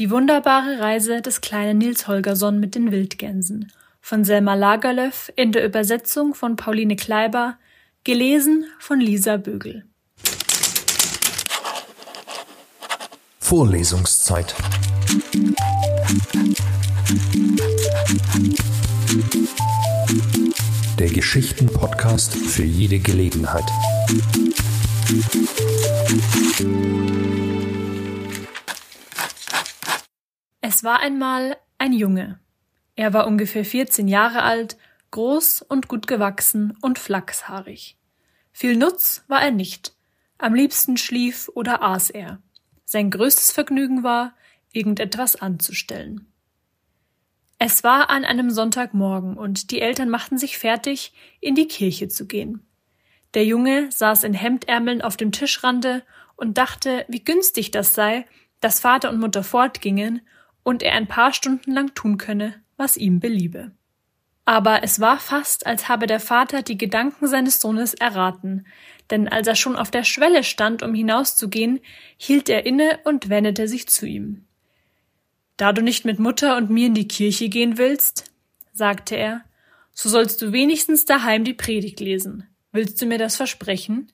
Die wunderbare Reise des kleinen Nils Holgersson mit den Wildgänsen von Selma Lagerlöf in der Übersetzung von Pauline Kleiber, gelesen von Lisa Bögel. Vorlesungszeit. Der Geschichten-Podcast für jede Gelegenheit. Es war einmal ein Junge. Er war ungefähr 14 Jahre alt, groß und gut gewachsen und flachshaarig. Viel Nutz war er nicht. Am liebsten schlief oder aß er. Sein größtes Vergnügen war, irgendetwas anzustellen. Es war an einem Sonntagmorgen und die Eltern machten sich fertig, in die Kirche zu gehen. Der Junge saß in Hemdärmeln auf dem Tischrande und dachte, wie günstig das sei, dass Vater und Mutter fortgingen und er ein paar Stunden lang tun könne, was ihm beliebe. Aber es war fast, als habe der Vater die Gedanken seines Sohnes erraten, denn als er schon auf der Schwelle stand, um hinauszugehen, hielt er inne und wendete sich zu ihm. Da du nicht mit Mutter und mir in die Kirche gehen willst, sagte er, so sollst du wenigstens daheim die Predigt lesen. Willst du mir das versprechen?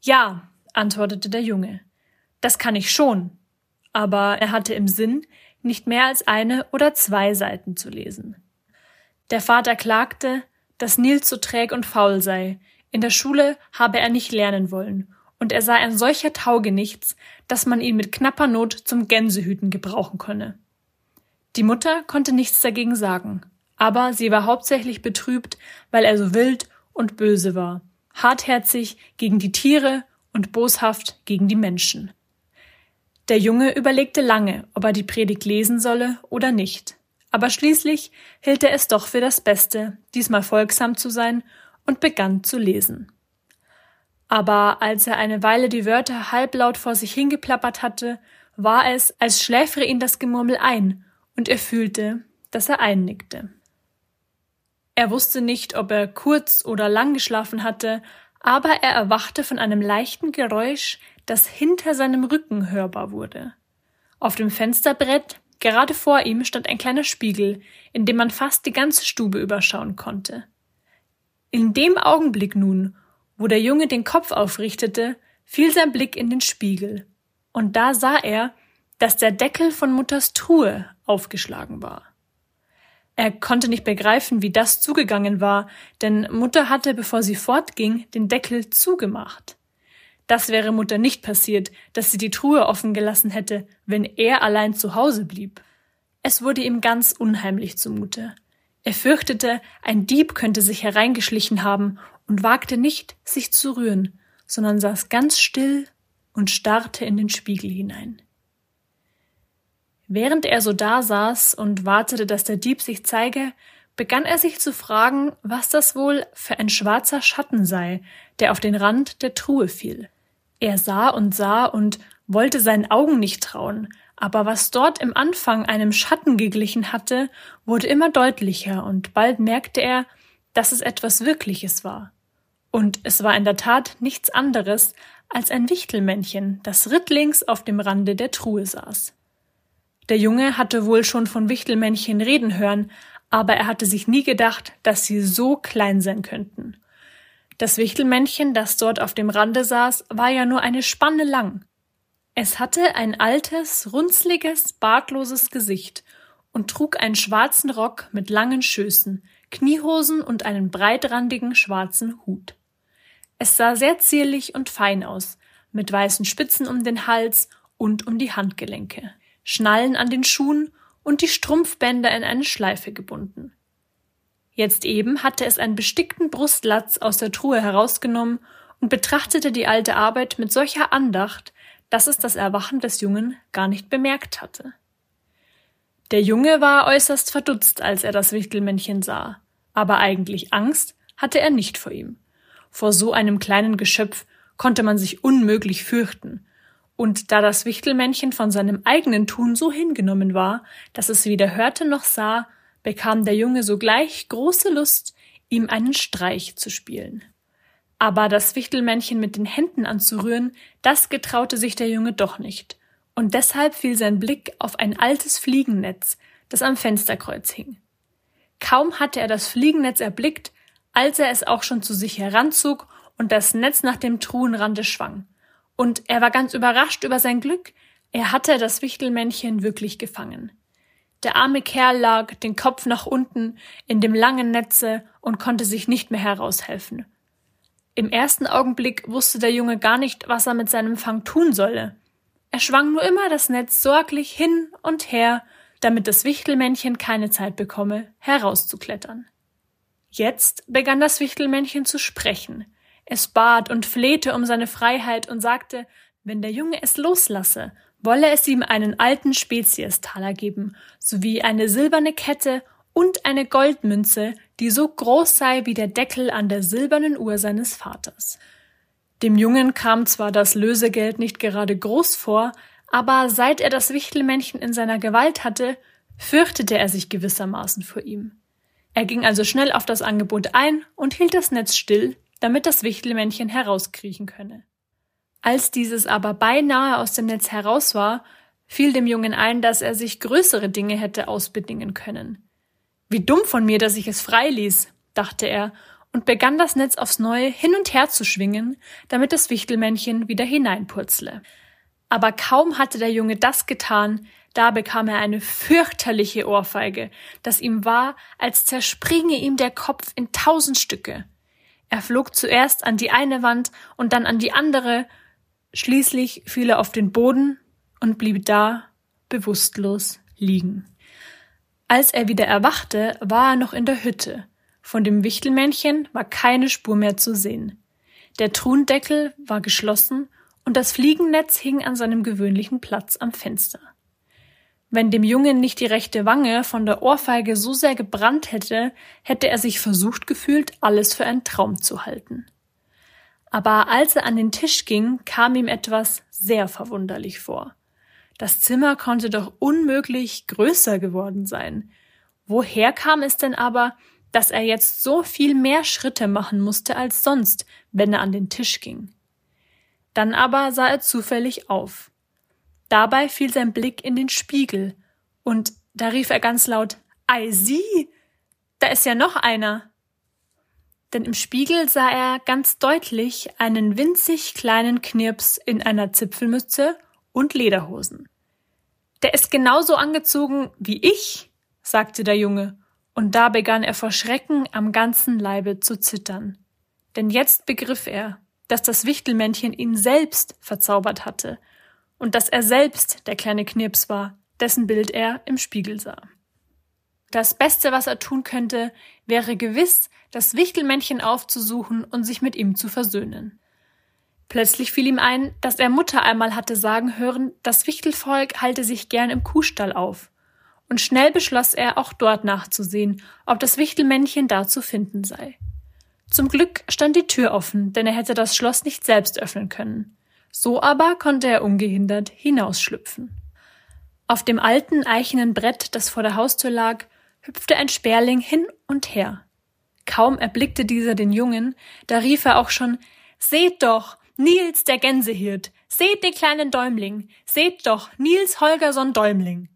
Ja, antwortete der Junge. Das kann ich schon. Aber er hatte im Sinn, nicht mehr als eine oder zwei Seiten zu lesen. Der Vater klagte, dass Nils so träg und faul sei, in der Schule habe er nicht lernen wollen, und er sei ein solcher Taugenichts, dass man ihn mit knapper Not zum Gänsehüten gebrauchen könne. Die Mutter konnte nichts dagegen sagen, aber sie war hauptsächlich betrübt, weil er so wild und böse war, hartherzig gegen die Tiere und boshaft gegen die Menschen. Der Junge überlegte lange, ob er die Predigt lesen solle oder nicht. Aber schließlich hielt er es doch für das Beste, diesmal folgsam zu sein und begann zu lesen. Aber als er eine Weile die Wörter halblaut vor sich hingeplappert hatte, war es, als schläfere ihn das Gemurmel ein, und er fühlte, dass er einnickte. Er wusste nicht, ob er kurz oder lang geschlafen hatte, aber er erwachte von einem leichten Geräusch, das hinter seinem Rücken hörbar wurde. Auf dem Fensterbrett, gerade vor ihm, stand ein kleiner Spiegel, in dem man fast die ganze Stube überschauen konnte. In dem Augenblick nun, wo der Junge den Kopf aufrichtete, fiel sein Blick in den Spiegel, und da sah er, dass der Deckel von Mutters Truhe aufgeschlagen war. Er konnte nicht begreifen, wie das zugegangen war, denn Mutter hatte, bevor sie fortging, den Deckel zugemacht. Das wäre Mutter nicht passiert, dass sie die Truhe offen gelassen hätte, wenn er allein zu Hause blieb. Es wurde ihm ganz unheimlich zumute. Er fürchtete, ein Dieb könnte sich hereingeschlichen haben und wagte nicht, sich zu rühren, sondern saß ganz still und starrte in den Spiegel hinein. Während er so da saß und wartete, dass der Dieb sich zeige, begann er sich zu fragen, was das wohl für ein schwarzer Schatten sei, der auf den Rand der Truhe fiel. Er sah und sah und wollte seinen Augen nicht trauen, aber was dort im Anfang einem Schatten geglichen hatte, wurde immer deutlicher, und bald merkte er, dass es etwas Wirkliches war. Und es war in der Tat nichts anderes als ein Wichtelmännchen, das rittlings auf dem Rande der Truhe saß. Der Junge hatte wohl schon von Wichtelmännchen reden hören, aber er hatte sich nie gedacht, dass sie so klein sein könnten. Das Wichtelmännchen, das dort auf dem Rande saß, war ja nur eine Spanne lang. Es hatte ein altes, runzliges, bartloses Gesicht und trug einen schwarzen Rock mit langen Schößen, Kniehosen und einen breitrandigen schwarzen Hut. Es sah sehr zierlich und fein aus, mit weißen Spitzen um den Hals und um die Handgelenke. Schnallen an den Schuhen und die Strumpfbänder in eine Schleife gebunden. Jetzt eben hatte es einen bestickten Brustlatz aus der Truhe herausgenommen und betrachtete die alte Arbeit mit solcher Andacht, dass es das Erwachen des Jungen gar nicht bemerkt hatte. Der Junge war äußerst verdutzt, als er das Wichtelmännchen sah, aber eigentlich Angst hatte er nicht vor ihm. Vor so einem kleinen Geschöpf konnte man sich unmöglich fürchten, und da das Wichtelmännchen von seinem eigenen Tun so hingenommen war, dass es weder hörte noch sah, bekam der Junge sogleich große Lust, ihm einen Streich zu spielen. Aber das Wichtelmännchen mit den Händen anzurühren, das getraute sich der Junge doch nicht, und deshalb fiel sein Blick auf ein altes Fliegennetz, das am Fensterkreuz hing. Kaum hatte er das Fliegennetz erblickt, als er es auch schon zu sich heranzog und das Netz nach dem Truhenrande schwang. Und er war ganz überrascht über sein Glück, er hatte das Wichtelmännchen wirklich gefangen. Der arme Kerl lag, den Kopf nach unten, in dem langen Netze und konnte sich nicht mehr heraushelfen. Im ersten Augenblick wusste der Junge gar nicht, was er mit seinem Fang tun solle. Er schwang nur immer das Netz sorglich hin und her, damit das Wichtelmännchen keine Zeit bekomme, herauszuklettern. Jetzt begann das Wichtelmännchen zu sprechen. Es bat und flehte um seine Freiheit und sagte, wenn der Junge es loslasse, wolle es ihm einen alten Speziestaler geben, sowie eine silberne Kette und eine Goldmünze, die so groß sei wie der Deckel an der silbernen Uhr seines Vaters. Dem Jungen kam zwar das Lösegeld nicht gerade groß vor, aber seit er das Wichtelmännchen in seiner Gewalt hatte, fürchtete er sich gewissermaßen vor ihm. Er ging also schnell auf das Angebot ein und hielt das Netz still, damit das Wichtelmännchen herauskriechen könne. Als dieses aber beinahe aus dem Netz heraus war, fiel dem Jungen ein, dass er sich größere Dinge hätte ausbedingen können. Wie dumm von mir, dass ich es freiließ, dachte er und begann das Netz aufs Neue hin und her zu schwingen, damit das Wichtelmännchen wieder hineinpurzle. Aber kaum hatte der Junge das getan, da bekam er eine fürchterliche Ohrfeige, dass ihm war, als zerspringe ihm der Kopf in tausend Stücke. Er flog zuerst an die eine Wand und dann an die andere, schließlich fiel er auf den Boden und blieb da bewusstlos liegen. Als er wieder erwachte, war er noch in der Hütte, von dem Wichtelmännchen war keine Spur mehr zu sehen. Der Truhendeckel war geschlossen und das Fliegennetz hing an seinem gewöhnlichen Platz am Fenster. Wenn dem Jungen nicht die rechte Wange von der Ohrfeige so sehr gebrannt hätte, hätte er sich versucht gefühlt, alles für einen Traum zu halten. Aber als er an den Tisch ging, kam ihm etwas sehr verwunderlich vor. Das Zimmer konnte doch unmöglich größer geworden sein. Woher kam es denn aber, dass er jetzt so viel mehr Schritte machen musste als sonst, wenn er an den Tisch ging. Dann aber sah er zufällig auf. Dabei fiel sein Blick in den Spiegel, und da rief er ganz laut Ei sieh, da ist ja noch einer. Denn im Spiegel sah er ganz deutlich einen winzig kleinen Knirps in einer Zipfelmütze und Lederhosen. Der ist genauso angezogen wie ich, sagte der Junge und da begann er vor Schrecken am ganzen Leibe zu zittern. Denn jetzt begriff er, dass das Wichtelmännchen ihn selbst verzaubert hatte und dass er selbst der kleine Knirps war, dessen Bild er im Spiegel sah. Das Beste, was er tun könnte, wäre gewiss, das Wichtelmännchen aufzusuchen und sich mit ihm zu versöhnen. Plötzlich fiel ihm ein, dass er Mutter einmal hatte sagen hören, das Wichtelvolk halte sich gern im Kuhstall auf und schnell beschloss er, auch dort nachzusehen, ob das Wichtelmännchen da zu finden sei. Zum Glück stand die Tür offen, denn er hätte das Schloss nicht selbst öffnen können. So aber konnte er ungehindert hinausschlüpfen. Auf dem alten eichenen Brett, das vor der Haustür lag, hüpfte ein Sperling hin und her. Kaum erblickte dieser den Jungen, da rief er auch schon Seht doch, Nils der Gänsehirt, seht den kleinen Däumling, seht doch, Nils Holgersson Däumling.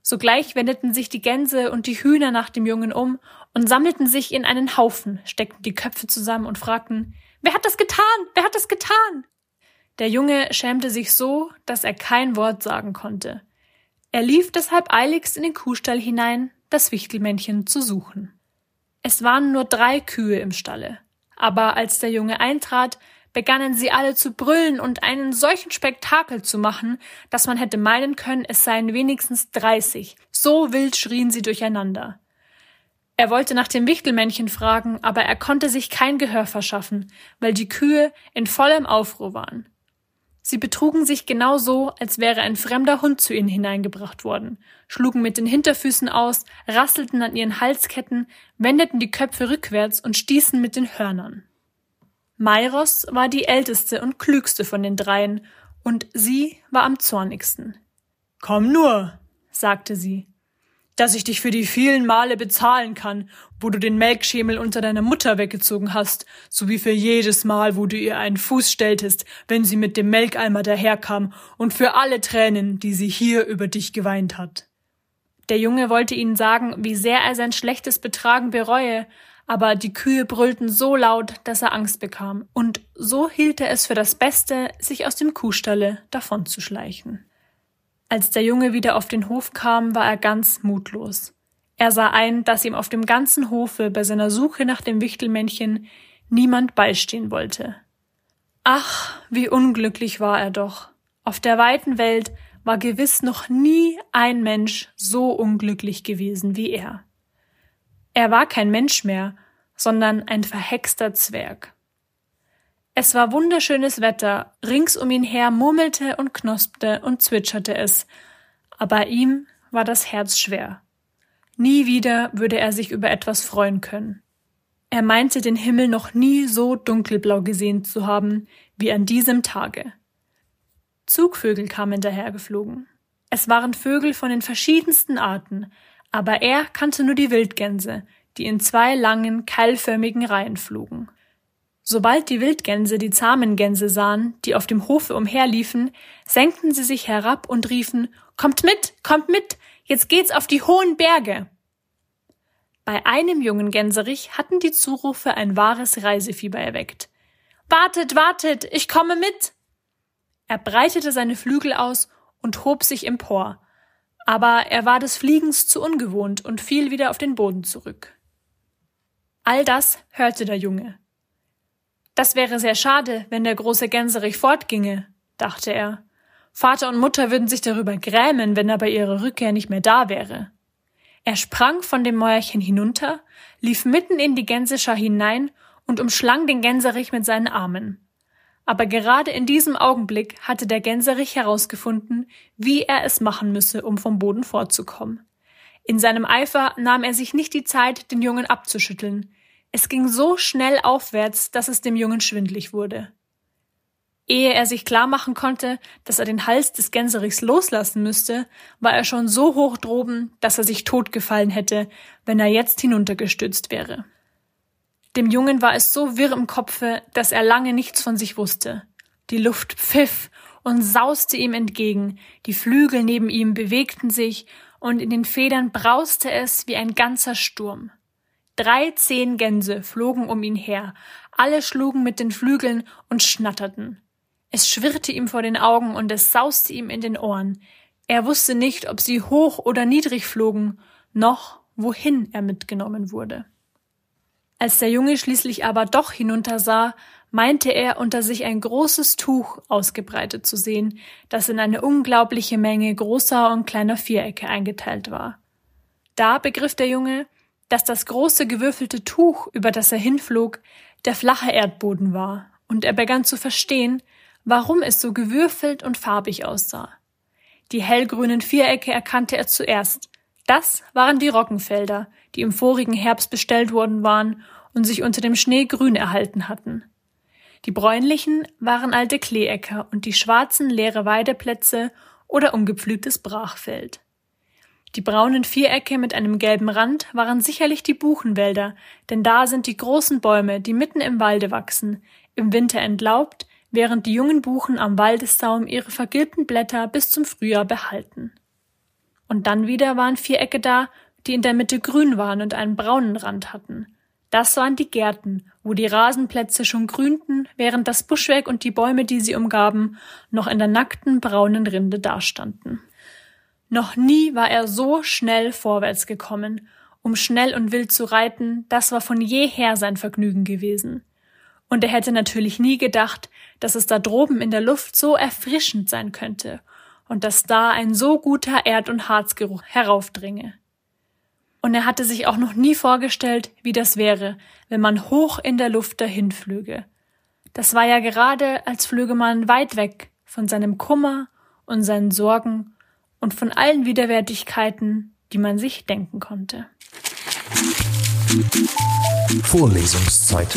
Sogleich wendeten sich die Gänse und die Hühner nach dem Jungen um und sammelten sich in einen Haufen, steckten die Köpfe zusammen und fragten Wer hat das getan? Wer hat das getan? Der Junge schämte sich so, dass er kein Wort sagen konnte. Er lief deshalb eiligst in den Kuhstall hinein, das Wichtelmännchen zu suchen. Es waren nur drei Kühe im Stalle, aber als der Junge eintrat, begannen sie alle zu brüllen und einen solchen Spektakel zu machen, dass man hätte meinen können, es seien wenigstens dreißig. So wild schrien sie durcheinander. Er wollte nach dem Wichtelmännchen fragen, aber er konnte sich kein Gehör verschaffen, weil die Kühe in vollem Aufruhr waren. Sie betrugen sich genau so, als wäre ein fremder Hund zu ihnen hineingebracht worden, schlugen mit den Hinterfüßen aus, rasselten an ihren Halsketten, wendeten die Köpfe rückwärts und stießen mit den Hörnern. Mairos war die älteste und klügste von den dreien, und sie war am zornigsten. Komm nur, sagte sie. Dass ich dich für die vielen Male bezahlen kann, wo du den Melkschemel unter deiner Mutter weggezogen hast, sowie für jedes Mal, wo du ihr einen Fuß stelltest, wenn sie mit dem Melkeimer daherkam, und für alle Tränen, die sie hier über dich geweint hat. Der Junge wollte ihnen sagen, wie sehr er sein schlechtes Betragen bereue, aber die Kühe brüllten so laut, dass er Angst bekam, und so hielt er es für das Beste, sich aus dem Kuhstalle davonzuschleichen. Als der Junge wieder auf den Hof kam, war er ganz mutlos. Er sah ein, dass ihm auf dem ganzen Hofe bei seiner Suche nach dem Wichtelmännchen niemand beistehen wollte. Ach, wie unglücklich war er doch. Auf der weiten Welt war gewiss noch nie ein Mensch so unglücklich gewesen wie er. Er war kein Mensch mehr, sondern ein verhexter Zwerg. Es war wunderschönes Wetter, rings um ihn her murmelte und knospte und zwitscherte es, aber ihm war das Herz schwer. Nie wieder würde er sich über etwas freuen können. Er meinte den Himmel noch nie so dunkelblau gesehen zu haben wie an diesem Tage. Zugvögel kamen dahergeflogen. Es waren Vögel von den verschiedensten Arten, aber er kannte nur die Wildgänse, die in zwei langen, keilförmigen Reihen flogen. Sobald die Wildgänse die zahmen Gänse sahen, die auf dem Hofe umherliefen, senkten sie sich herab und riefen Kommt mit, kommt mit, jetzt geht's auf die hohen Berge. Bei einem jungen Gänserich hatten die Zurufe ein wahres Reisefieber erweckt. Wartet, wartet, ich komme mit. Er breitete seine Flügel aus und hob sich empor, aber er war des Fliegens zu ungewohnt und fiel wieder auf den Boden zurück. All das hörte der Junge. Das wäre sehr schade, wenn der große Gänserich fortginge, dachte er. Vater und Mutter würden sich darüber grämen, wenn er bei ihrer Rückkehr nicht mehr da wäre. Er sprang von dem Mäuerchen hinunter, lief mitten in die Gänseschar hinein und umschlang den Gänserich mit seinen Armen. Aber gerade in diesem Augenblick hatte der Gänserich herausgefunden, wie er es machen müsse, um vom Boden fortzukommen. In seinem Eifer nahm er sich nicht die Zeit, den Jungen abzuschütteln. Es ging so schnell aufwärts, dass es dem Jungen schwindlig wurde. Ehe er sich klar machen konnte, dass er den Hals des Gänserichs loslassen müsste, war er schon so hoch droben, dass er sich totgefallen hätte, wenn er jetzt hinuntergestürzt wäre. Dem Jungen war es so wirr im Kopfe, dass er lange nichts von sich wusste. Die Luft pfiff und sauste ihm entgegen, die Flügel neben ihm bewegten sich, und in den Federn brauste es wie ein ganzer Sturm. Drei zehn Gänse flogen um ihn her, alle schlugen mit den Flügeln und schnatterten. Es schwirrte ihm vor den Augen und es sauste ihm in den Ohren. Er wusste nicht, ob sie hoch oder niedrig flogen, noch wohin er mitgenommen wurde. Als der Junge schließlich aber doch hinuntersah, meinte er unter sich ein großes Tuch ausgebreitet zu sehen, das in eine unglaubliche Menge großer und kleiner Vierecke eingeteilt war. Da begriff der Junge, dass das große gewürfelte Tuch, über das er hinflog, der flache Erdboden war, und er begann zu verstehen, warum es so gewürfelt und farbig aussah. Die hellgrünen Vierecke erkannte er zuerst. Das waren die Roggenfelder, die im vorigen Herbst bestellt worden waren und sich unter dem Schnee grün erhalten hatten. Die bräunlichen waren alte Kleeäcker und die schwarzen leere Weideplätze oder ungepflügtes Brachfeld. Die braunen Vierecke mit einem gelben Rand waren sicherlich die Buchenwälder, denn da sind die großen Bäume, die mitten im Walde wachsen, im Winter entlaubt, während die jungen Buchen am Waldessaum ihre vergilbten Blätter bis zum Frühjahr behalten. Und dann wieder waren Vierecke da, die in der Mitte grün waren und einen braunen Rand hatten. Das waren die Gärten, wo die Rasenplätze schon grünten, während das Buschwerk und die Bäume, die sie umgaben, noch in der nackten braunen Rinde dastanden. Noch nie war er so schnell vorwärts gekommen, um schnell und wild zu reiten, das war von jeher sein Vergnügen gewesen. Und er hätte natürlich nie gedacht, dass es da droben in der Luft so erfrischend sein könnte und dass da ein so guter Erd- und Harzgeruch heraufdringe. Und er hatte sich auch noch nie vorgestellt, wie das wäre, wenn man hoch in der Luft dahinflüge. Das war ja gerade, als flüge man weit weg von seinem Kummer und seinen Sorgen und von allen Widerwärtigkeiten, die man sich denken konnte. Vorlesungszeit